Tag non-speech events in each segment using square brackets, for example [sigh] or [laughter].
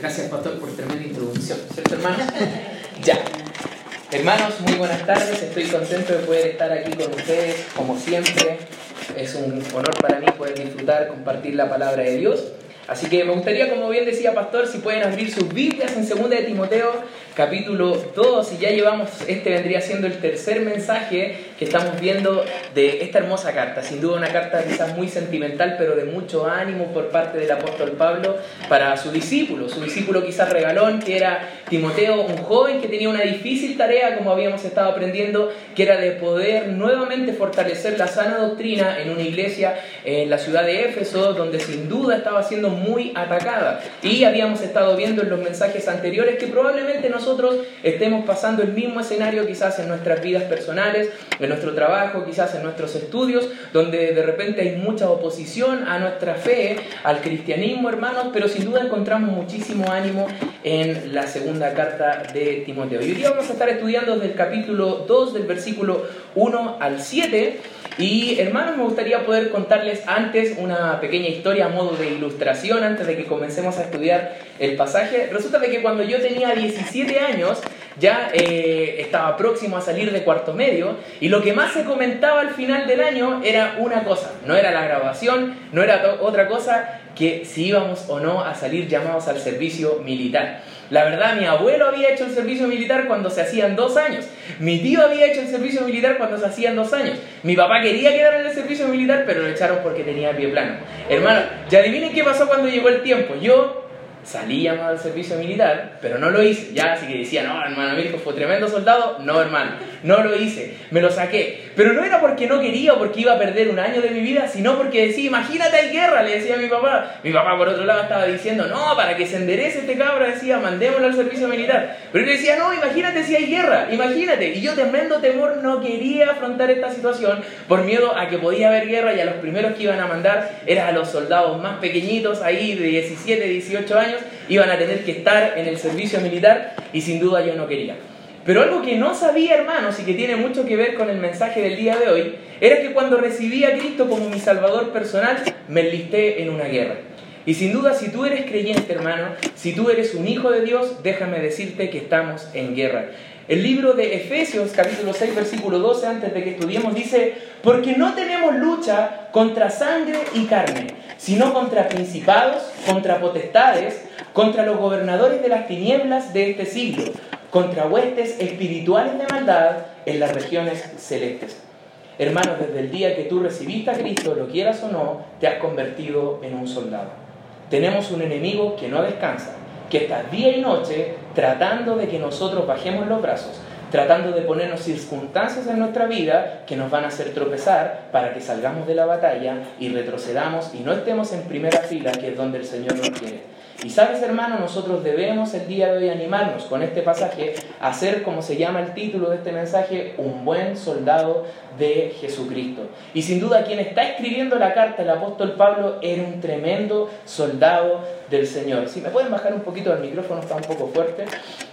Gracias, pastor, por tremenda introducción, ¿cierto, hermanos? [laughs] ya. Hermanos, muy buenas tardes. Estoy contento de poder estar aquí con ustedes, como siempre. Es un honor para mí poder disfrutar, compartir la palabra de Dios. Así que me gustaría, como bien decía Pastor, si pueden abrir sus Biblias en 2 de Timoteo, capítulo 2, y ya llevamos, este vendría siendo el tercer mensaje estamos viendo de esta hermosa carta. Sin duda una carta quizás muy sentimental, pero de mucho ánimo por parte del apóstol Pablo para su discípulo, su discípulo quizás regalón, que era Timoteo, un joven que tenía una difícil tarea, como habíamos estado aprendiendo, que era de poder nuevamente fortalecer la sana doctrina en una iglesia en la ciudad de Éfeso, donde sin duda estaba siendo muy atacada. Y habíamos estado viendo en los mensajes anteriores que probablemente nosotros estemos pasando el mismo escenario quizás en nuestras vidas personales, nuestro trabajo, quizás en nuestros estudios, donde de repente hay mucha oposición a nuestra fe, al cristianismo, hermanos, pero sin duda encontramos muchísimo ánimo en la segunda carta de Timoteo. Y hoy día vamos a estar estudiando desde el capítulo 2, del versículo 1 al 7. Y hermanos, me gustaría poder contarles antes una pequeña historia a modo de ilustración antes de que comencemos a estudiar el pasaje. Resulta de que cuando yo tenía 17 años ya eh, estaba próximo a salir de cuarto medio y lo que más se comentaba al final del año era una cosa, no era la grabación, no era otra cosa que si íbamos o no a salir llamados al servicio militar. La verdad, mi abuelo había hecho el servicio militar cuando se hacían dos años. Mi tío había hecho el servicio militar cuando se hacían dos años. Mi papá quería quedar en el servicio militar, pero lo echaron porque tenía pie plano. Hermano, ya adivinen qué pasó cuando llegó el tiempo. Yo salí llamado al servicio militar, pero no lo hice. Ya, así que decía, no, hermano Mirko fue tremendo soldado. No, hermano, no lo hice. Me lo saqué. Pero no era porque no quería o porque iba a perder un año de mi vida, sino porque decía, imagínate, hay guerra, le decía a mi papá. Mi papá, por otro lado, estaba diciendo, no, para que se enderece este cabra, decía, mandémoslo al servicio militar. Pero yo decía, no, imagínate si hay guerra, imagínate. Y yo, tremendo temor, no quería afrontar esta situación por miedo a que podía haber guerra y a los primeros que iban a mandar eran a los soldados más pequeñitos, ahí de 17, 18 años iban a tener que estar en el servicio militar y sin duda yo no quería. Pero algo que no sabía, hermanos, y que tiene mucho que ver con el mensaje del día de hoy, era que cuando recibí a Cristo como mi Salvador personal, me enlisté en una guerra. Y sin duda, si tú eres creyente, hermano, si tú eres un hijo de Dios, déjame decirte que estamos en guerra. El libro de Efesios, capítulo 6, versículo 12, antes de que estudiemos, dice, porque no tenemos lucha contra sangre y carne, sino contra principados, contra potestades, contra los gobernadores de las tinieblas de este siglo, contra huestes espirituales de maldad en las regiones celestes. Hermanos, desde el día que tú recibiste a Cristo, lo quieras o no, te has convertido en un soldado. Tenemos un enemigo que no descansa, que está día y noche tratando de que nosotros bajemos los brazos, tratando de ponernos circunstancias en nuestra vida que nos van a hacer tropezar para que salgamos de la batalla y retrocedamos y no estemos en primera fila, que es donde el Señor nos quiere. Y sabes, hermano, nosotros debemos el día de hoy animarnos con este pasaje a ser, como se llama el título de este mensaje, un buen soldado de Jesucristo. Y sin duda quien está escribiendo la carta, el apóstol Pablo, era un tremendo soldado del Señor. Si me pueden bajar un poquito el micrófono, está un poco fuerte.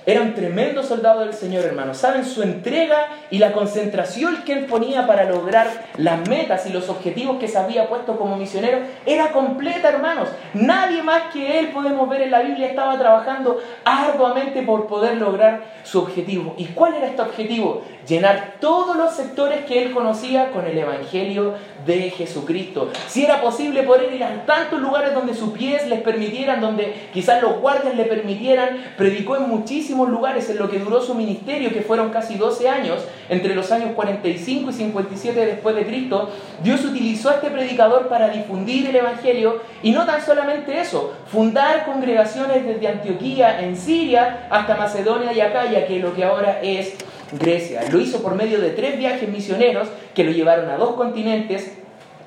Era un tremendo soldado del Señor, hermano. Saben, su entrega y la concentración que él ponía para lograr las metas y los objetivos que se había puesto como misionero era completa, hermanos. Nadie más que él, podemos ver en la Biblia, estaba trabajando arduamente por poder lograr su objetivo. ¿Y cuál era este objetivo? Llenar todos los sectores que él conocía con el Evangelio de Jesucristo. Si era posible poder ir a tantos lugares donde sus pies les permitieran, donde quizás los guardias le permitieran, predicó en muchísimos lugares en lo que duró su ministerio, que fueron casi 12 años, entre los años 45 y 57 después de Cristo. Dios utilizó a este predicador para difundir el Evangelio y no tan solamente eso, fundar congregaciones desde Antioquía en Siria hasta Macedonia y Acaya, que es lo que ahora es Grecia. Lo hizo por medio de tres viajes misioneros que lo llevaron a dos continentes,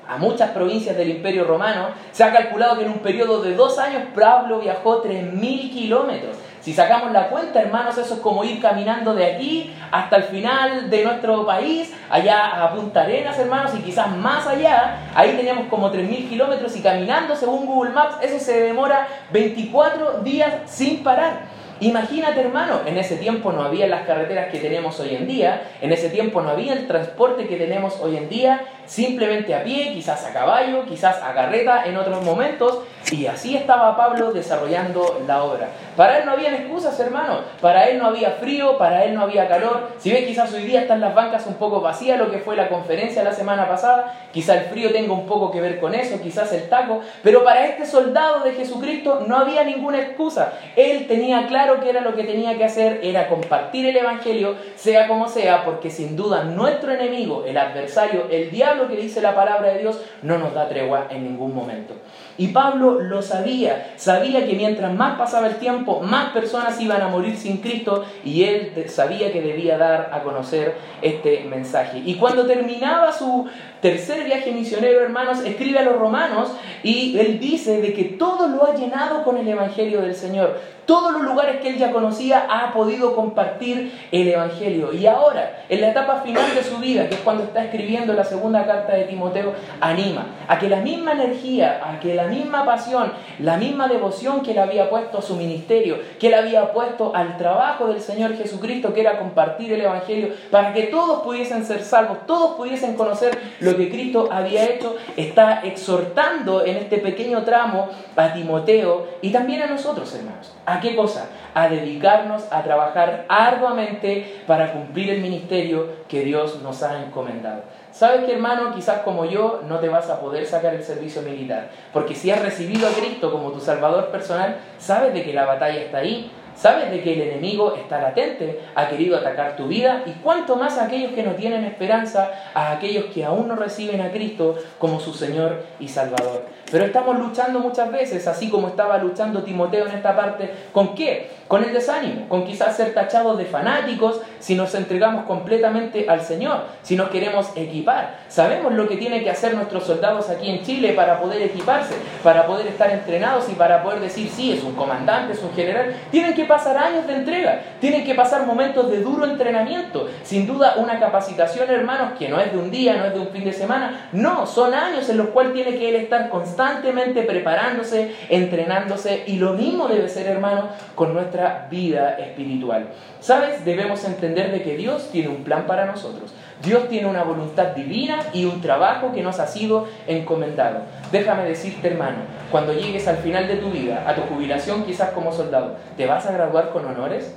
a muchas provincias del Imperio Romano. Se ha calculado que en un periodo de dos años Pablo viajó 3.000 kilómetros. Si sacamos la cuenta, hermanos, eso es como ir caminando de aquí hasta el final de nuestro país, allá a Punta Arenas, hermanos, y quizás más allá. Ahí tenemos como 3.000 kilómetros y caminando, según Google Maps, eso se demora 24 días sin parar. Imagínate, hermano, en ese tiempo no había las carreteras que tenemos hoy en día, en ese tiempo no había el transporte que tenemos hoy en día, simplemente a pie, quizás a caballo, quizás a carreta en otros momentos, y así estaba Pablo desarrollando la obra. Para él no había excusas, hermano, para él no había frío, para él no había calor. Si ves, quizás hoy día están las bancas un poco vacías, lo que fue la conferencia la semana pasada, quizás el frío tenga un poco que ver con eso, quizás el taco, pero para este soldado de Jesucristo no había ninguna excusa. Él tenía claro que era lo que tenía que hacer, era compartir el Evangelio, sea como sea, porque sin duda nuestro enemigo, el adversario, el diablo que dice la palabra de Dios, no nos da tregua en ningún momento. Y Pablo lo sabía, sabía que mientras más pasaba el tiempo, más personas iban a morir sin Cristo y él sabía que debía dar a conocer este mensaje. Y cuando terminaba su tercer viaje misionero, hermanos, escribe a los romanos y él dice de que todo lo ha llenado con el Evangelio del Señor. Todos los lugares que él ya conocía ha podido compartir el Evangelio. Y ahora, en la etapa final de su vida, que es cuando está escribiendo la segunda carta de Timoteo, anima a que la misma energía, a que la misma pasión, la misma devoción que él había puesto a su ministerio, que él había puesto al trabajo del Señor Jesucristo, que era compartir el Evangelio, para que todos pudiesen ser salvos, todos pudiesen conocer lo que Cristo había hecho, está exhortando en este pequeño tramo a Timoteo y también a nosotros, hermanos. ¿A qué cosa? A dedicarnos a trabajar arduamente para cumplir el ministerio que Dios nos ha encomendado. Sabes que hermano, quizás como yo no te vas a poder sacar el servicio militar, porque si has recibido a Cristo como tu Salvador personal, sabes de que la batalla está ahí, Sabes de que el enemigo está latente, ha querido atacar tu vida y cuanto más a aquellos que no tienen esperanza, a aquellos que aún no reciben a Cristo como su Señor y Salvador. Pero estamos luchando muchas veces, así como estaba luchando Timoteo en esta parte, ¿con qué? Con el desánimo, con quizás ser tachados de fanáticos si nos entregamos completamente al Señor, si nos queremos equipar. Sabemos lo que tienen que hacer nuestros soldados aquí en Chile para poder equiparse, para poder estar entrenados y para poder decir, sí, es un comandante, es un general. Tienen que pasar años de entrega, tienen que pasar momentos de duro entrenamiento. Sin duda, una capacitación, hermanos, que no es de un día, no es de un fin de semana, no, son años en los cuales tiene que él estar constantemente preparándose, entrenándose, y lo mismo debe ser, hermano, con nuestra vida espiritual. ¿Sabes? Debemos entender de que Dios tiene un plan para nosotros. Dios tiene una voluntad divina y un trabajo que nos ha sido encomendado. Déjame decirte, hermano, cuando llegues al final de tu vida, a tu jubilación quizás como soldado, ¿te vas a graduar con honores?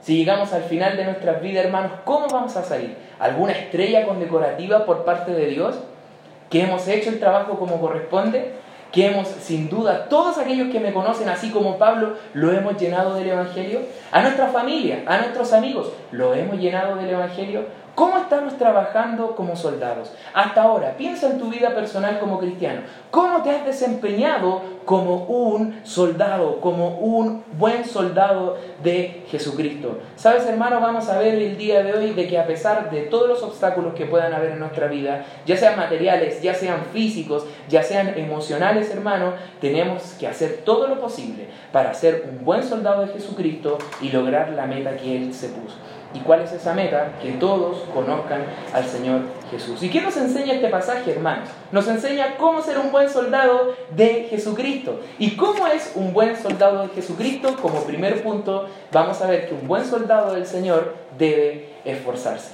Si llegamos al final de nuestras vidas, hermanos, ¿cómo vamos a salir? ¿Alguna estrella condecorativa por parte de Dios? ¿Que hemos hecho el trabajo como corresponde? que hemos, sin duda, todos aquellos que me conocen, así como Pablo, lo hemos llenado del Evangelio, a nuestra familia, a nuestros amigos, lo hemos llenado del Evangelio, ¿Cómo estamos trabajando como soldados? Hasta ahora, piensa en tu vida personal como cristiano. ¿Cómo te has desempeñado como un soldado, como un buen soldado de Jesucristo? Sabes, hermano, vamos a ver el día de hoy de que a pesar de todos los obstáculos que puedan haber en nuestra vida, ya sean materiales, ya sean físicos, ya sean emocionales, hermano, tenemos que hacer todo lo posible para ser un buen soldado de Jesucristo y lograr la meta que Él se puso. ¿Y cuál es esa meta? Que todos conozcan al Señor Jesús. ¿Y qué nos enseña este pasaje, hermanos? Nos enseña cómo ser un buen soldado de Jesucristo. ¿Y cómo es un buen soldado de Jesucristo? Como primer punto, vamos a ver que un buen soldado del Señor debe esforzarse.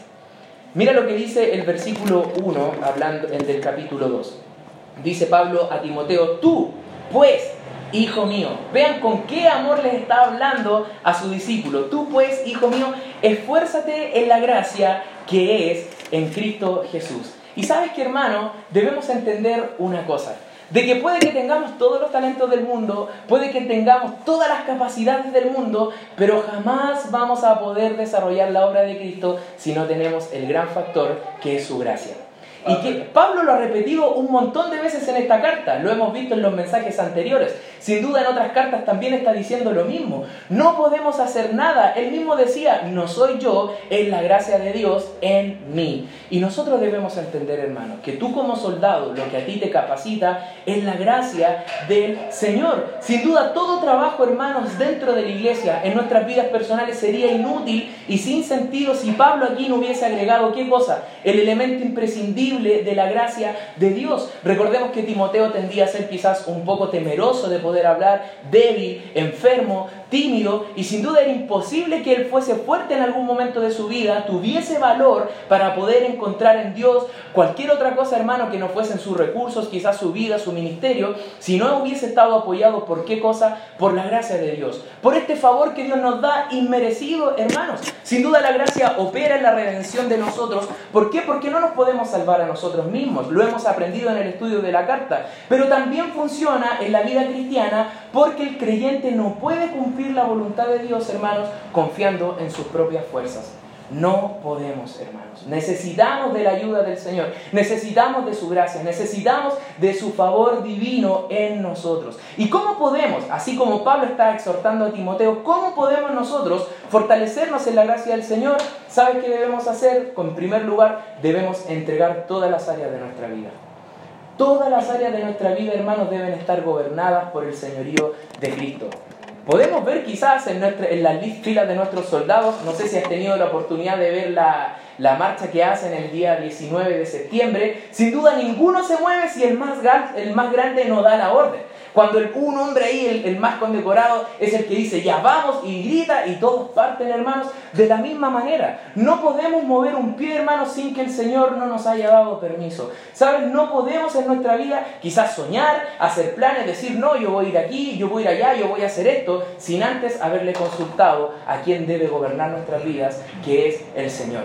Mira lo que dice el versículo 1, hablando del capítulo 2. Dice Pablo a Timoteo, tú, pues, hijo mío. Vean con qué amor les está hablando a su discípulo. Tú pues, hijo mío, esfuérzate en la gracia que es en Cristo Jesús. Y sabes que hermano, debemos entender una cosa. De que puede que tengamos todos los talentos del mundo, puede que tengamos todas las capacidades del mundo, pero jamás vamos a poder desarrollar la obra de Cristo si no tenemos el gran factor que es su gracia. Y que Pablo lo ha repetido un montón de veces en esta carta, lo hemos visto en los mensajes anteriores. Sin duda en otras cartas también está diciendo lo mismo. No podemos hacer nada. Él mismo decía, no soy yo, es la gracia de Dios en mí. Y nosotros debemos entender, hermano, que tú como soldado, lo que a ti te capacita es la gracia del Señor. Sin duda todo trabajo, hermanos, dentro de la iglesia, en nuestras vidas personales sería inútil y sin sentido si Pablo aquí no hubiese agregado qué cosa? El elemento imprescindible de la gracia de Dios. Recordemos que Timoteo tendía a ser quizás un poco temeroso de poder hablar, débil, enfermo, tímido, y sin duda era imposible que él fuese fuerte en algún momento de su vida, tuviese valor para poder encontrar en Dios cualquier otra cosa, hermano, que no fuesen sus recursos, quizás su vida, su ministerio, si no hubiese estado apoyado por qué cosa, por la gracia de Dios, por este favor que Dios nos da inmerecido, hermanos. Sin duda la gracia opera en la redención de nosotros. ¿Por qué? Porque no nos podemos salvar nosotros mismos. Lo hemos aprendido en el estudio de la carta. Pero también funciona en la vida cristiana porque el creyente no puede cumplir la voluntad de Dios, hermanos, confiando en sus propias fuerzas. No podemos, hermanos. Necesitamos de la ayuda del Señor. Necesitamos de su gracia. Necesitamos de su favor divino en nosotros. ¿Y cómo podemos, así como Pablo está exhortando a Timoteo, cómo podemos nosotros fortalecernos en la gracia del Señor? ¿Sabes qué debemos hacer? En primer lugar, debemos entregar todas las áreas de nuestra vida. Todas las áreas de nuestra vida, hermanos, deben estar gobernadas por el señorío de Cristo. Podemos ver quizás en, nuestra, en las filas de nuestros soldados, no sé si has tenido la oportunidad de ver la, la marcha que hacen el día 19 de septiembre, sin duda ninguno se mueve si el más, el más grande no da la orden. Cuando el, un hombre ahí, el, más condecorado, es el que dice, ya vamos, y grita, y todos parten, hermanos, de la misma manera. No podemos mover un pie, hermanos, sin que el Señor no nos haya dado permiso. ¿Sabes? No podemos en nuestra vida quizás soñar, hacer planes, decir, no, yo voy a ir aquí, yo voy a ir allá, yo voy a hacer esto, sin antes haberle consultado a quien debe gobernar nuestras vidas, que es el Señor.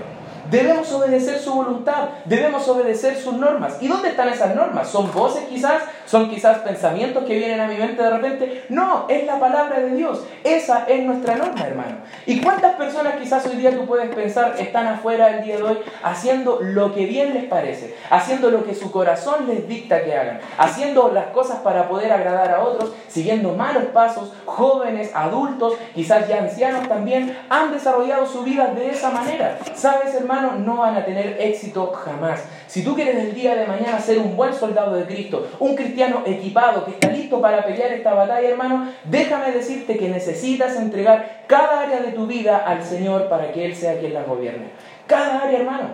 Debemos obedecer su voluntad, debemos obedecer sus normas. ¿Y dónde están esas normas? ¿Son voces quizás? ¿Son quizás pensamientos que vienen a mi mente de repente? No, es la palabra de Dios. Esa es nuestra norma, hermano. ¿Y cuántas personas quizás hoy día tú puedes pensar están afuera el día de hoy haciendo lo que bien les parece, haciendo lo que su corazón les dicta que hagan, haciendo las cosas para poder agradar a otros, siguiendo malos pasos, jóvenes, adultos, quizás ya ancianos también, han desarrollado su vida de esa manera? ¿Sabes, hermano? no van a tener éxito jamás. Si tú quieres el día de mañana ser un buen soldado de Cristo, un cristiano equipado que está listo para pelear esta batalla, hermano, déjame decirte que necesitas entregar cada área de tu vida al Señor para que Él sea quien la gobierne. Cada área, hermano.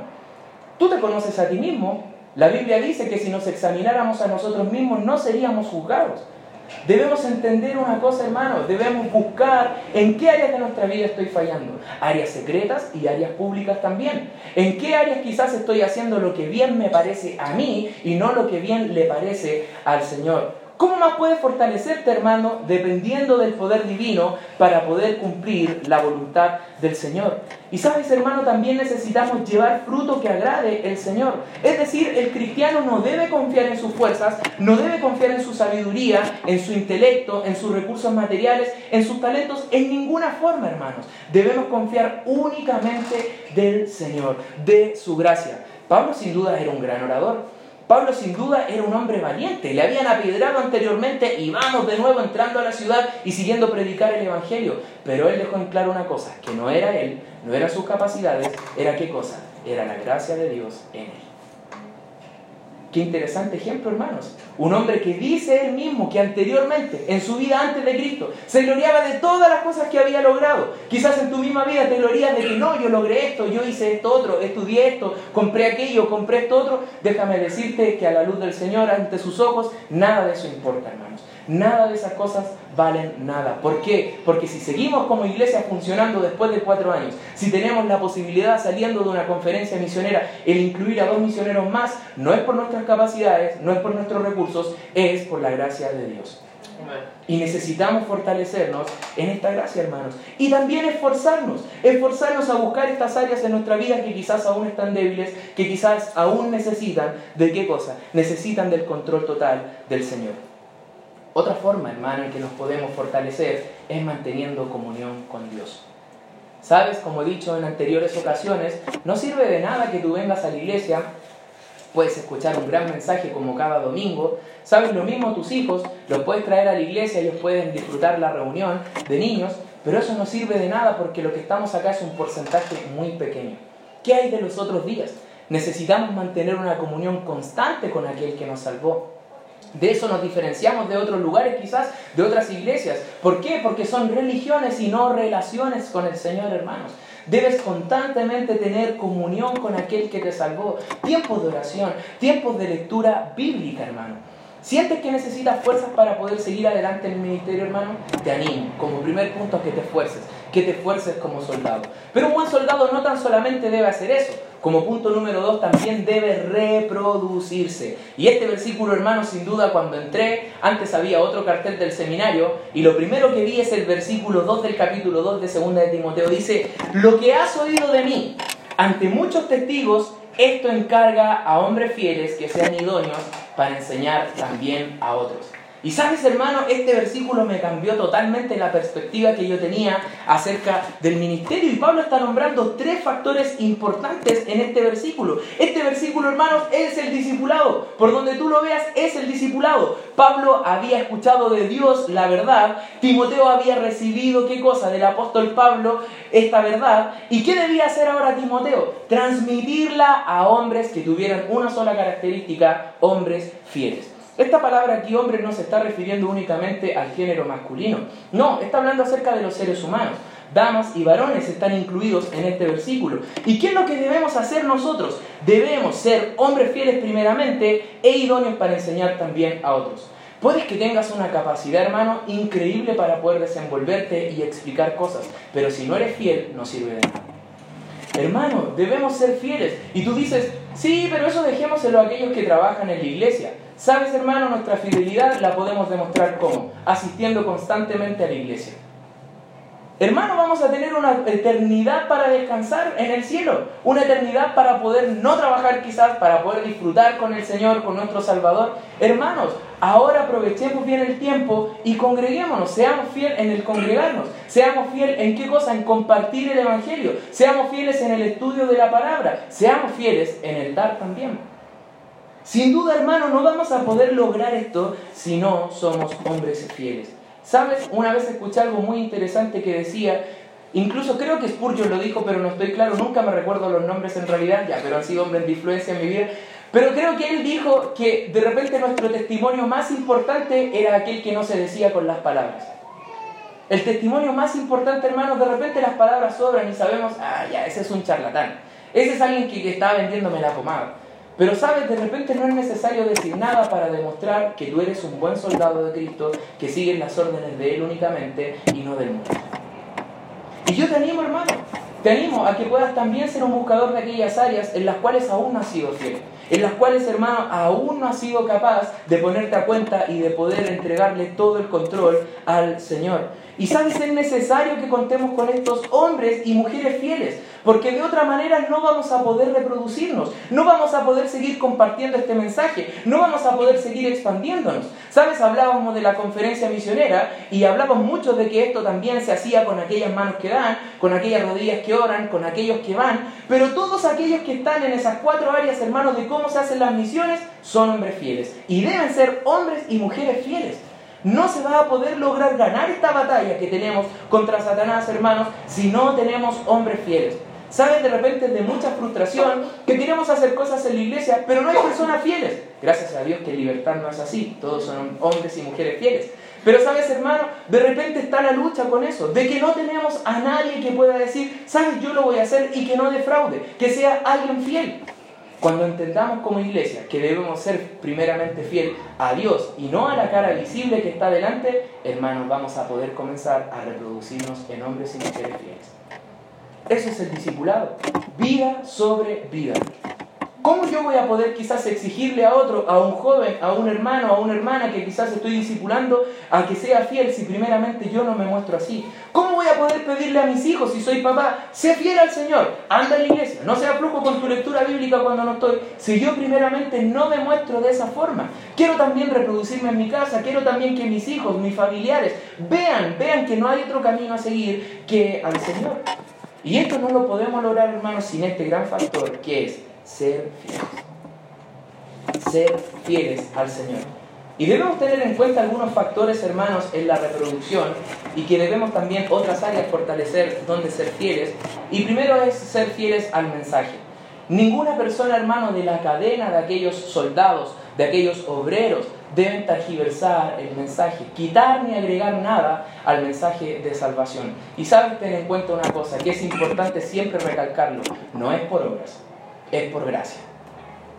Tú te conoces a ti mismo. La Biblia dice que si nos examináramos a nosotros mismos no seríamos juzgados. Debemos entender una cosa, hermano, debemos buscar en qué áreas de nuestra vida estoy fallando. Áreas secretas y áreas públicas también. En qué áreas quizás estoy haciendo lo que bien me parece a mí y no lo que bien le parece al Señor. ¿Cómo más puedes fortalecerte, hermano, dependiendo del poder divino para poder cumplir la voluntad del Señor? Y sabes, hermano, también necesitamos llevar fruto que agrade el Señor. Es decir, el cristiano no debe confiar en sus fuerzas, no debe confiar en su sabiduría, en su intelecto, en sus recursos materiales, en sus talentos, en ninguna forma, hermanos. Debemos confiar únicamente del Señor, de su gracia. Pablo sin duda era un gran orador. Pablo sin duda era un hombre valiente, le habían apiedrado anteriormente y vamos de nuevo entrando a la ciudad y siguiendo predicar el Evangelio. Pero él dejó en claro una cosa, que no era él, no eran sus capacidades, era qué cosa, era la gracia de Dios en él. Qué interesante ejemplo, hermanos. Un hombre que dice él mismo que anteriormente, en su vida antes de Cristo, se gloriaba de todas las cosas que había logrado. Quizás en tu misma vida te glorías de que no, yo logré esto, yo hice esto otro, estudié esto, compré aquello, compré esto otro. Déjame decirte que a la luz del Señor, ante sus ojos, nada de eso importa, hermanos. Nada de esas cosas valen nada. ¿Por qué? Porque si seguimos como iglesia funcionando después de cuatro años, si tenemos la posibilidad saliendo de una conferencia misionera, el incluir a dos misioneros más, no es por nuestras capacidades, no es por nuestros recursos, es por la gracia de Dios. Y necesitamos fortalecernos en esta gracia, hermanos. Y también esforzarnos, esforzarnos a buscar estas áreas en nuestra vida que quizás aún están débiles, que quizás aún necesitan de qué cosa? Necesitan del control total del Señor. Otra forma, hermano, en que nos podemos fortalecer es manteniendo comunión con Dios. Sabes, como he dicho en anteriores ocasiones, no sirve de nada que tú vengas a la iglesia, puedes escuchar un gran mensaje como cada domingo, sabes lo mismo tus hijos, los puedes traer a la iglesia, ellos pueden disfrutar la reunión de niños, pero eso no sirve de nada porque lo que estamos acá es un porcentaje muy pequeño. ¿Qué hay de los otros días? Necesitamos mantener una comunión constante con aquel que nos salvó. De eso nos diferenciamos de otros lugares, quizás de otras iglesias. ¿Por qué? Porque son religiones y no relaciones con el Señor, hermanos. Debes constantemente tener comunión con aquel que te salvó. Tiempos de oración, tiempos de lectura bíblica, hermano. ¿Sientes que necesitas fuerzas para poder seguir adelante en el ministerio, hermano? Te animo, como primer punto, a que te esfuerces, que te esfuerces como soldado. Pero un buen soldado no tan solamente debe hacer eso, como punto número dos, también debe reproducirse. Y este versículo, hermano, sin duda, cuando entré, antes había otro cartel del seminario, y lo primero que vi es el versículo 2 del capítulo 2 de 2 de Timoteo. Dice, lo que has oído de mí ante muchos testigos, esto encarga a hombres fieles que sean idóneos para enseñar también a otros. Y sabes, hermano, este versículo me cambió totalmente la perspectiva que yo tenía acerca del ministerio. Y Pablo está nombrando tres factores importantes en este versículo. Este versículo, hermanos, es el discipulado. Por donde tú lo veas, es el discipulado. Pablo había escuchado de Dios la verdad. Timoteo había recibido, ¿qué cosa? Del apóstol Pablo, esta verdad. ¿Y qué debía hacer ahora Timoteo? Transmitirla a hombres que tuvieran una sola característica, hombres fieles. Esta palabra aquí, hombre, no se está refiriendo únicamente al género masculino. No, está hablando acerca de los seres humanos. Damas y varones están incluidos en este versículo. ¿Y qué es lo que debemos hacer nosotros? Debemos ser hombres fieles primeramente e idóneos para enseñar también a otros. Puedes que tengas una capacidad, hermano, increíble para poder desenvolverte y explicar cosas, pero si no eres fiel, no sirve de nada. Hermano, debemos ser fieles. Y tú dices, sí, pero eso dejémoselo a aquellos que trabajan en la iglesia. Sabes, hermano, nuestra fidelidad la podemos demostrar cómo? Asistiendo constantemente a la iglesia. Hermano, vamos a tener una eternidad para descansar en el cielo, una eternidad para poder no trabajar quizás, para poder disfrutar con el Señor, con nuestro Salvador. Hermanos, ahora aprovechemos bien el tiempo y congreguémonos, seamos fieles en el congregarnos, seamos fieles en qué cosa, en compartir el Evangelio, seamos fieles en el estudio de la palabra, seamos fieles en el dar también. Sin duda, hermano, no vamos a poder lograr esto si no somos hombres fieles. ¿Sabes? Una vez escuché algo muy interesante que decía, incluso creo que Spurgeon lo dijo, pero no estoy claro, nunca me recuerdo los nombres en realidad, ya, pero han sido hombres de influencia en mi vida. Pero creo que él dijo que de repente nuestro testimonio más importante era aquel que no se decía con las palabras. El testimonio más importante, hermano, de repente las palabras sobran y sabemos, ah, ya, ese es un charlatán. Ese es alguien que, que está vendiéndome la pomada. Pero sabes, de repente no es necesario decir nada para demostrar que tú eres un buen soldado de Cristo, que sigues las órdenes de Él únicamente y no del mundo. Y yo te animo, hermano, te animo a que puedas también ser un buscador de aquellas áreas en las cuales aún no has sido fiel, en las cuales, hermano, aún no has sido capaz de ponerte a cuenta y de poder entregarle todo el control al Señor. Y sabes, es necesario que contemos con estos hombres y mujeres fieles, porque de otra manera no vamos a poder reproducirnos, no vamos a poder seguir compartiendo este mensaje, no vamos a poder seguir expandiéndonos. Sabes, hablábamos de la conferencia misionera y hablamos mucho de que esto también se hacía con aquellas manos que dan, con aquellas rodillas que oran, con aquellos que van, pero todos aquellos que están en esas cuatro áreas, hermanos, de cómo se hacen las misiones, son hombres fieles y deben ser hombres y mujeres fieles. No se va a poder lograr ganar esta batalla que tenemos contra Satanás, hermanos, si no tenemos hombres fieles. ¿Sabes de repente de mucha frustración que queremos hacer cosas en la iglesia, pero no hay personas fieles? Gracias a Dios que libertad no es así, todos son hombres y mujeres fieles. Pero sabes, hermano, de repente está la lucha con eso, de que no tenemos a nadie que pueda decir, sabes, yo lo voy a hacer y que no defraude, que sea alguien fiel. Cuando entendamos como iglesia que debemos ser primeramente fiel a Dios y no a la cara visible que está delante, hermanos, vamos a poder comenzar a reproducirnos en hombres y mujeres fieles. Eso es el discipulado. Vida sobre vida. ¿Cómo yo voy a poder quizás exigirle a otro, a un joven, a un hermano, a una hermana que quizás estoy discipulando, a que sea fiel si primeramente yo no me muestro así? ¿Cómo voy a poder pedirle a mis hijos, si soy papá, sé fiel al Señor, anda en la iglesia, no sea flujo con tu lectura bíblica cuando no estoy, si yo primeramente no me muestro de esa forma? Quiero también reproducirme en mi casa, quiero también que mis hijos, mis familiares, vean, vean que no hay otro camino a seguir que al Señor. Y esto no lo podemos lograr, hermanos, sin este gran factor que es ser fieles. Ser fieles al Señor. Y debemos tener en cuenta algunos factores, hermanos, en la reproducción y que debemos también otras áreas fortalecer donde ser fieles. Y primero es ser fieles al mensaje. Ninguna persona, hermano, de la cadena de aquellos soldados, de aquellos obreros, deben tergiversar el mensaje, quitar ni agregar nada al mensaje de salvación. Y sabes tener en cuenta una cosa, que es importante siempre recalcarlo, no es por obras, es por gracia.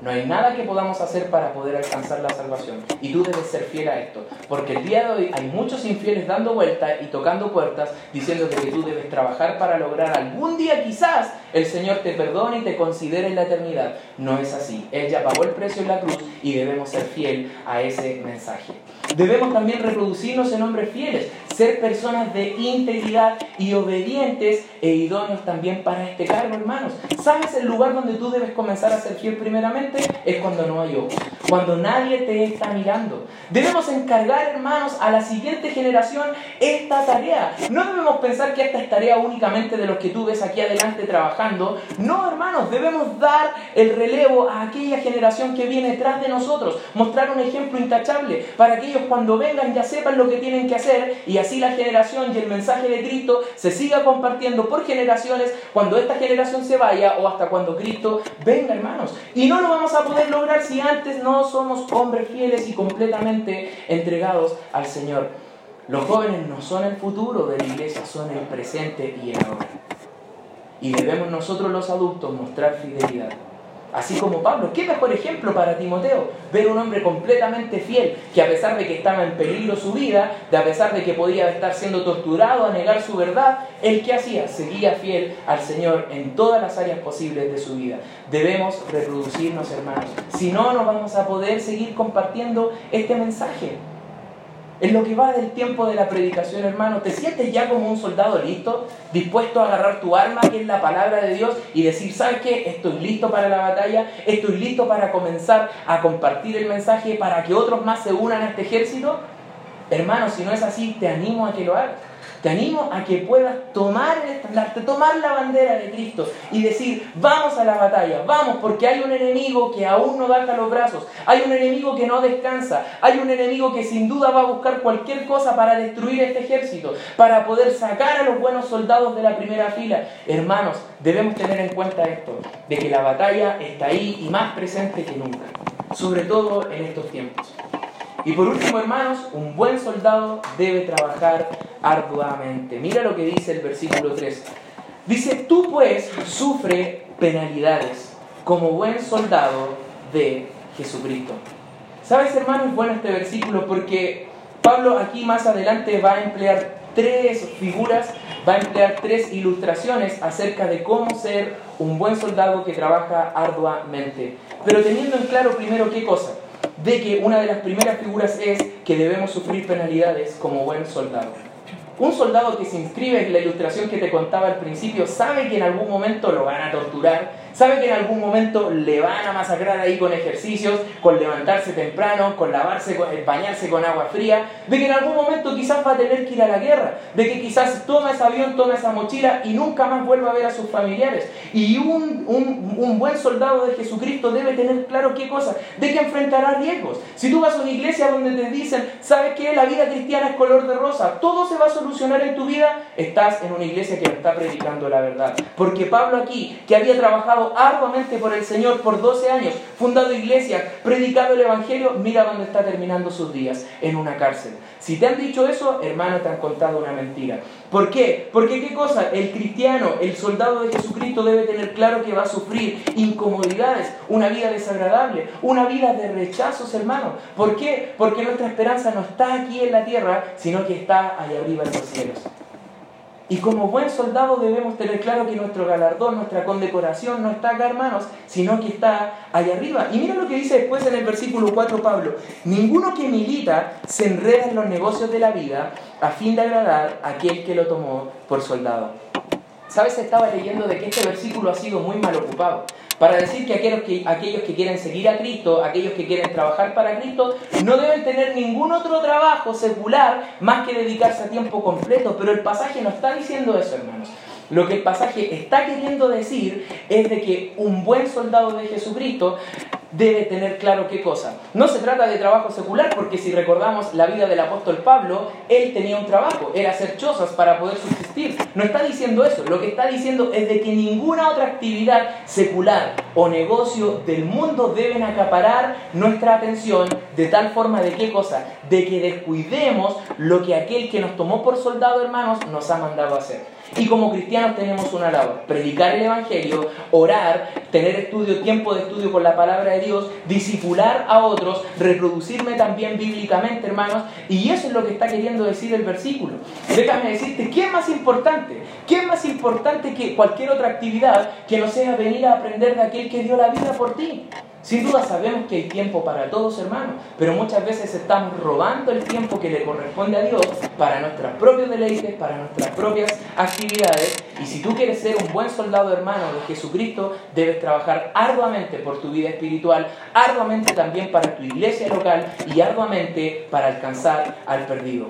No hay nada que podamos hacer para poder alcanzar la salvación. Y tú debes ser fiel a esto. Porque el día de hoy hay muchos infieles dando vueltas y tocando puertas diciendo que tú debes trabajar para lograr algún día quizás el Señor te perdone y te considere en la eternidad. No es así. Él ya pagó el precio en la cruz y debemos ser fiel a ese mensaje. Debemos también reproducirnos en hombres fieles, ser personas de integridad y obedientes e idóneos también para este cargo, hermanos. ¿Sabes el lugar donde tú debes comenzar a ser fiel primeramente? Es cuando no hay ojos, cuando nadie te está mirando. Debemos encargar, hermanos, a la siguiente generación esta tarea. No debemos pensar que esta es tarea únicamente de los que tú ves aquí adelante trabajando. No, hermanos, debemos dar el relevo a aquella generación que viene detrás de nosotros, mostrar un ejemplo intachable para que ellos cuando vengan ya sepan lo que tienen que hacer y así la generación y el mensaje de Cristo se siga compartiendo por generaciones cuando esta generación se vaya o hasta cuando Cristo venga, hermanos. Y no lo vamos a poder lograr si antes no somos hombres fieles y completamente entregados al Señor. Los jóvenes no son el futuro de la iglesia, son el presente y el ahora. Y debemos nosotros los adultos mostrar fidelidad. Así como Pablo, ¿qué mejor ejemplo para Timoteo? Ver un hombre completamente fiel, que a pesar de que estaba en peligro su vida, de a pesar de que podía estar siendo torturado a negar su verdad, él que hacía? Seguía fiel al Señor en todas las áreas posibles de su vida. Debemos reproducirnos, hermanos. Si no, no vamos a poder seguir compartiendo este mensaje. En lo que va del tiempo de la predicación, hermano, ¿te sientes ya como un soldado listo, dispuesto a agarrar tu arma, que es la palabra de Dios, y decir, ¿sabes qué? Estoy listo para la batalla, estoy listo para comenzar a compartir el mensaje para que otros más se unan a este ejército? Hermano, si no es así, te animo a que lo hagas. Te animo a que puedas tomar el tomar la bandera de Cristo y decir, vamos a la batalla, vamos, porque hay un enemigo que aún no baja los brazos, hay un enemigo que no descansa, hay un enemigo que sin duda va a buscar cualquier cosa para destruir este ejército, para poder sacar a los buenos soldados de la primera fila. Hermanos, debemos tener en cuenta esto, de que la batalla está ahí y más presente que nunca, sobre todo en estos tiempos. Y por último, hermanos, un buen soldado debe trabajar arduamente. Mira lo que dice el versículo 3. Dice, tú pues sufre penalidades como buen soldado de Jesucristo. ¿Sabes, hermanos? Bueno este versículo porque Pablo aquí más adelante va a emplear tres figuras, va a emplear tres ilustraciones acerca de cómo ser un buen soldado que trabaja arduamente. Pero teniendo en claro primero qué cosa de que una de las primeras figuras es que debemos sufrir penalidades como buen soldado. Un soldado que se inscribe en la ilustración que te contaba al principio sabe que en algún momento lo van a torturar, sabe que en algún momento le van a masacrar ahí con ejercicios, con levantarse temprano, con lavarse, eh, bañarse con agua fría, de que en algún momento quizás va a tener que ir a la guerra, de que quizás toma ese avión, toma esa mochila y nunca más vuelva a ver a sus familiares. Y un, un, un buen soldado de Jesucristo debe tener claro qué cosa, de que enfrentará riesgos. Si tú vas a una iglesia donde te dicen, ¿sabes qué? La vida cristiana es color de rosa, todo se va a solucionar en tu vida, estás en una iglesia que no está predicando la verdad. Porque Pablo aquí, que había trabajado arduamente por el Señor por 12 años, fundado iglesias, predicado el Evangelio, mira dónde está terminando sus días, en una cárcel. Si te han dicho eso, hermano, te han contado una mentira. ¿Por qué? Porque qué cosa, el cristiano, el soldado de Jesucristo debe tener claro que va a sufrir incomodidades, una vida desagradable, una vida de rechazos, hermano. ¿Por qué? Porque nuestra esperanza no está aquí en la tierra, sino que está allá arriba en los cielos. Y como buen soldado debemos tener claro que nuestro galardón, nuestra condecoración no está acá, hermanos, sino que está allá arriba. Y mira lo que dice después en el versículo 4 Pablo. Ninguno que milita se enreda en los negocios de la vida a fin de agradar a aquel que lo tomó por soldado. ¿Sabes? Estaba leyendo de que este versículo ha sido muy mal ocupado para decir que aquellos, que aquellos que quieren seguir a Cristo, aquellos que quieren trabajar para Cristo, no deben tener ningún otro trabajo secular más que dedicarse a tiempo completo. Pero el pasaje no está diciendo eso, hermanos. Lo que el pasaje está queriendo decir es de que un buen soldado de Jesucristo debe tener claro qué cosa. No se trata de trabajo secular, porque si recordamos la vida del apóstol Pablo, él tenía un trabajo, era hacer chozas para poder subsistir. No está diciendo eso, lo que está diciendo es de que ninguna otra actividad secular o negocio del mundo deben acaparar nuestra atención de tal forma de qué cosa? De que descuidemos lo que aquel que nos tomó por soldado, hermanos, nos ha mandado hacer. Y como cristianos tenemos una labor, predicar el Evangelio, orar, tener estudio, tiempo de estudio con la palabra de Dios, disipular a otros, reproducirme también bíblicamente, hermanos, y eso es lo que está queriendo decir el versículo. Déjame decirte, ¿qué es más importante? ¿Qué es más importante que cualquier otra actividad que no sea venir a aprender de aquel que dio la vida por ti? Sin duda sabemos que hay tiempo para todos, hermanos, pero muchas veces estamos robando el tiempo que le corresponde a Dios para nuestros propios deleites, para nuestras propias actividades. Y si tú quieres ser un buen soldado, hermano, de Jesucristo, debes trabajar arduamente por tu vida espiritual, arduamente también para tu iglesia local y arduamente para alcanzar al perdido.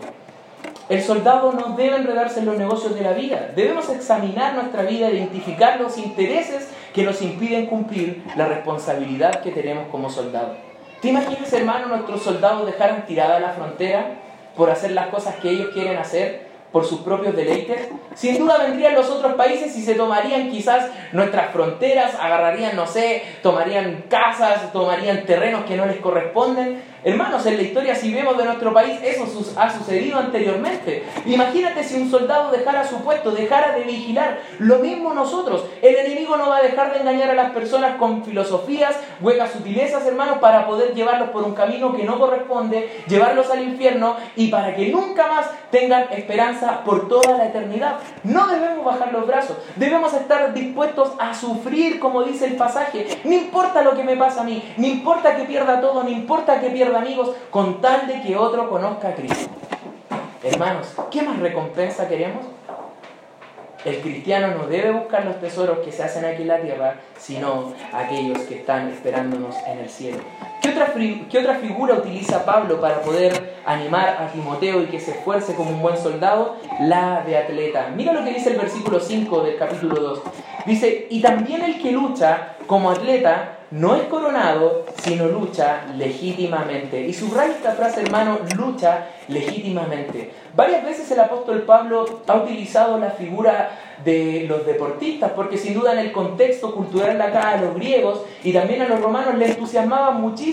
El soldado no debe enredarse en los negocios de la vida. Debemos examinar nuestra vida, identificar los intereses que nos impiden cumplir la responsabilidad que tenemos como soldado. ¿Te imaginas, hermano, nuestros soldados dejaran tirada la frontera por hacer las cosas que ellos quieren hacer? por sus propios deleites? Sin duda vendrían los otros países y se tomarían quizás nuestras fronteras, agarrarían, no sé, tomarían casas, tomarían terrenos que no les corresponden Hermanos, en la historia si vemos de nuestro país, eso ha sucedido anteriormente. Imagínate si un soldado dejara su puesto, dejara de vigilar. Lo mismo nosotros. El enemigo no va a dejar de engañar a las personas con filosofías, huecas sutilezas, hermanos, para poder llevarlos por un camino que no corresponde, llevarlos al infierno y para que nunca más tengan esperanza por toda la eternidad. No debemos bajar los brazos. Debemos estar dispuestos a sufrir, como dice el pasaje. No importa lo que me pasa a mí, no importa que pierda todo, no importa que pierda amigos con tal de que otro conozca a Cristo. Hermanos, ¿qué más recompensa queremos? El cristiano no debe buscar los tesoros que se hacen aquí en la tierra, sino aquellos que están esperándonos en el cielo. ¿Qué otra, ¿Qué otra figura utiliza Pablo para poder animar a Timoteo y que se esfuerce como un buen soldado? La de atleta. Mira lo que dice el versículo 5 del capítulo 2. Dice, y también el que lucha como atleta no es coronado, sino lucha legítimamente. Y subraya esta frase, hermano, lucha legítimamente. Varias veces el apóstol Pablo ha utilizado la figura de los deportistas, porque sin duda en el contexto cultural de acá a los griegos y también a los romanos les entusiasmaba muchísimo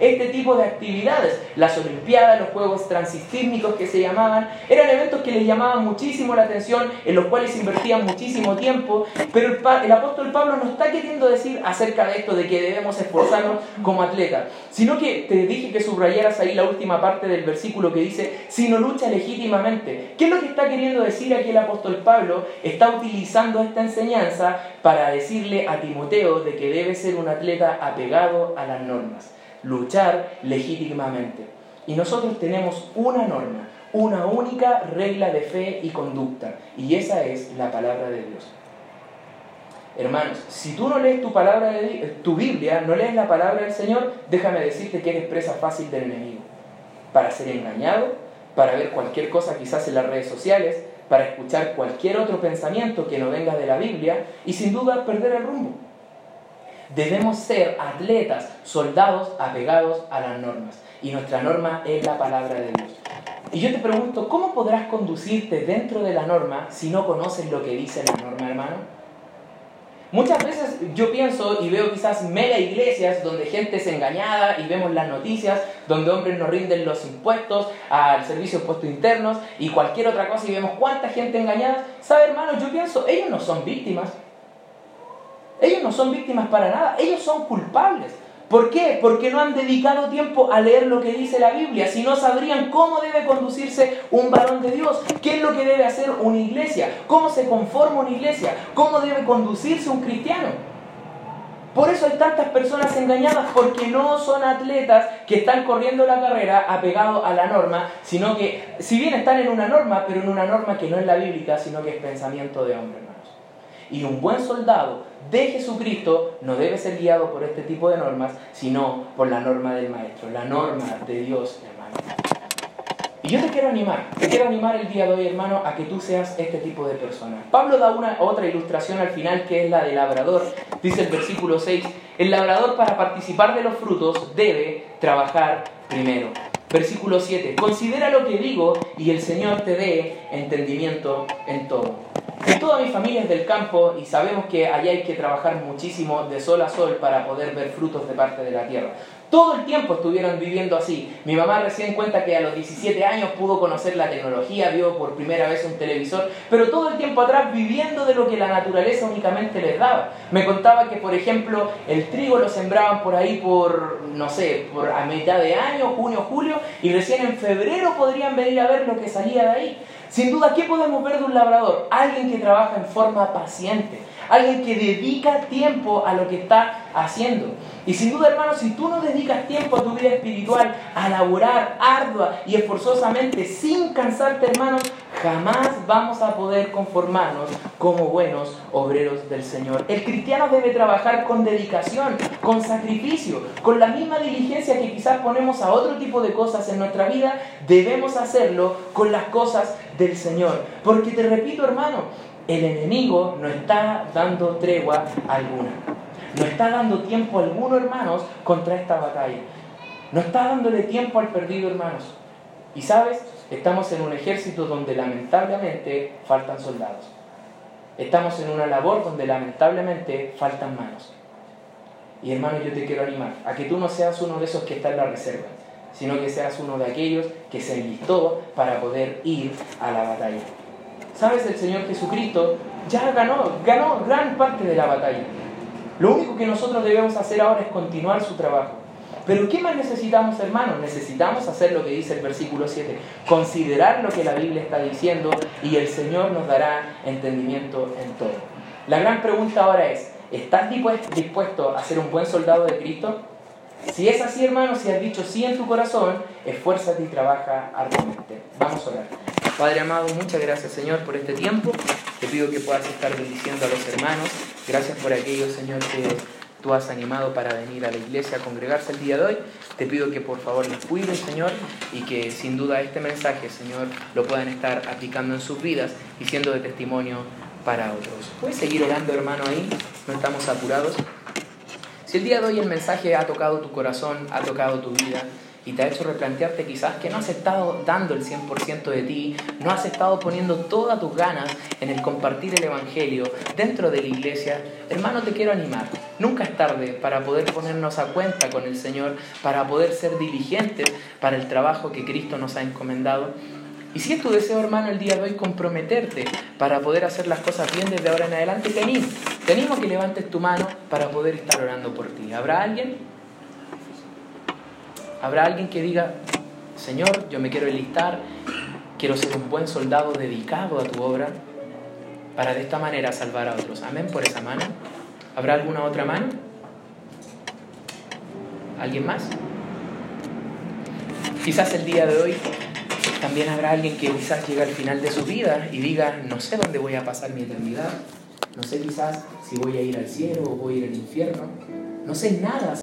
este tipo de actividades. Las Olimpiadas, los Juegos Transistímicos que se llamaban, eran eventos que les llamaban muchísimo la atención, en los cuales invertían muchísimo tiempo, pero el, el apóstol Pablo no está queriendo decir acerca de esto, de que debemos esforzarnos como atletas, sino que te dije que subrayaras ahí la última parte del versículo que dice, si no lucha legítimamente. ¿Qué es lo que está queriendo decir aquí el apóstol Pablo? Está utilizando esta enseñanza para decirle a Timoteo de que debe ser un atleta apegado a las normas, luchar legítimamente. Y nosotros tenemos una norma, una única regla de fe y conducta, y esa es la palabra de Dios. Hermanos, si tú no lees tu palabra de, tu Biblia, no lees la palabra del Señor, déjame decirte que eres presa fácil del enemigo. Para ser engañado, para ver cualquier cosa quizás en las redes sociales, para escuchar cualquier otro pensamiento que no venga de la Biblia y sin duda perder el rumbo. Debemos ser atletas, soldados apegados a las normas. Y nuestra norma es la palabra de Dios. Y yo te pregunto, ¿cómo podrás conducirte dentro de la norma si no conoces lo que dice la norma, hermano? Muchas veces yo pienso y veo quizás mega iglesias donde gente es engañada y vemos las noticias donde hombres no rinden los impuestos al servicio de impuestos internos y cualquier otra cosa y vemos cuánta gente engañada. ¿Sabe hermano? Yo pienso, ellos no son víctimas. Ellos no son víctimas para nada, ellos son culpables. ¿Por qué? Porque no han dedicado tiempo a leer lo que dice la Biblia, si no sabrían cómo debe conducirse un varón de Dios, qué es lo que debe hacer una iglesia, cómo se conforma una iglesia, cómo debe conducirse un cristiano. Por eso hay tantas personas engañadas, porque no son atletas que están corriendo la carrera apegados a la norma, sino que, si bien están en una norma, pero en una norma que no es la bíblica, sino que es pensamiento de hombre, hermanos. Y un buen soldado de Jesucristo no debe ser guiado por este tipo de normas, sino por la norma del Maestro, la norma de Dios, hermano. Y yo te quiero animar, te quiero animar el día de hoy, hermano, a que tú seas este tipo de persona. Pablo da una otra ilustración al final que es la del labrador. Dice el versículo 6, el labrador para participar de los frutos debe trabajar primero. Versículo 7, considera lo que digo y el Señor te dé entendimiento en todo. Toda mi familia es del campo y sabemos que allá hay que trabajar muchísimo de sol a sol para poder ver frutos de parte de la tierra. Todo el tiempo estuvieron viviendo así. Mi mamá recién cuenta que a los 17 años pudo conocer la tecnología, vio por primera vez un televisor, pero todo el tiempo atrás viviendo de lo que la naturaleza únicamente les daba. Me contaba que, por ejemplo, el trigo lo sembraban por ahí por, no sé, por a mitad de año, junio, julio, y recién en febrero podrían venir a ver lo que salía de ahí. Sin duda, ¿qué podemos ver de un labrador? Alguien que trabaja en forma paciente, alguien que dedica tiempo a lo que está haciendo. Y sin duda, hermano, si tú no dedicas tiempo a tu vida espiritual, a laborar ardua y esforzosamente, sin cansarte, hermano, jamás vamos a poder conformarnos como buenos obreros del Señor. El cristiano debe trabajar con dedicación, con sacrificio, con la misma diligencia que quizás ponemos a otro tipo de cosas en nuestra vida, debemos hacerlo con las cosas del Señor. Porque te repito, hermano, el enemigo no está dando tregua alguna. No está dando tiempo alguno, hermanos, contra esta batalla. No está dándole tiempo al perdido, hermanos. Y sabes, estamos en un ejército donde lamentablemente faltan soldados. Estamos en una labor donde lamentablemente faltan manos. Y hermano, yo te quiero animar a que tú no seas uno de esos que está en la reserva, sino que seas uno de aquellos que se enlistó para poder ir a la batalla. ¿Sabes? El Señor Jesucristo ya ganó, ganó gran parte de la batalla. Lo único que nosotros debemos hacer ahora es continuar su trabajo. Pero ¿qué más necesitamos, hermanos? Necesitamos hacer lo que dice el versículo 7, considerar lo que la Biblia está diciendo y el Señor nos dará entendimiento en todo. La gran pregunta ahora es, ¿estás dispuesto a ser un buen soldado de Cristo? Si es así, hermano, si has dicho sí en tu corazón, esfuérzate y trabaja arduamente. Vamos a orar. Padre amado, muchas gracias Señor por este tiempo. Te pido que puedas estar bendiciendo a los hermanos. Gracias por aquello, Señor, que tú has animado para venir a la iglesia a congregarse el día de hoy. Te pido que por favor les cuides, Señor, y que sin duda este mensaje, Señor, lo puedan estar aplicando en sus vidas y siendo de testimonio para otros. ¿Puedes seguir orando, hermano, ahí? No estamos apurados. Si el día de hoy el mensaje ha tocado tu corazón, ha tocado tu vida, y te ha hecho replantearte quizás que no has estado dando el 100% de ti, no has estado poniendo todas tus ganas en el compartir el Evangelio dentro de la iglesia, hermano, te quiero animar. Nunca es tarde para poder ponernos a cuenta con el Señor, para poder ser diligentes para el trabajo que Cristo nos ha encomendado. Y si es tu deseo, hermano, el día de hoy comprometerte para poder hacer las cosas bien desde ahora en adelante, te animo. Que levantes tu mano para poder estar orando por ti. ¿Habrá alguien? Habrá alguien que diga, Señor, yo me quiero enlistar, quiero ser un buen soldado dedicado a tu obra para de esta manera salvar a otros. Amén por esa mano. ¿Habrá alguna otra mano? ¿Alguien más? Quizás el día de hoy también habrá alguien que quizás llegue al final de su vida y diga, no sé dónde voy a pasar mi eternidad, no sé quizás si voy a ir al cielo o voy a ir al infierno, no sé nada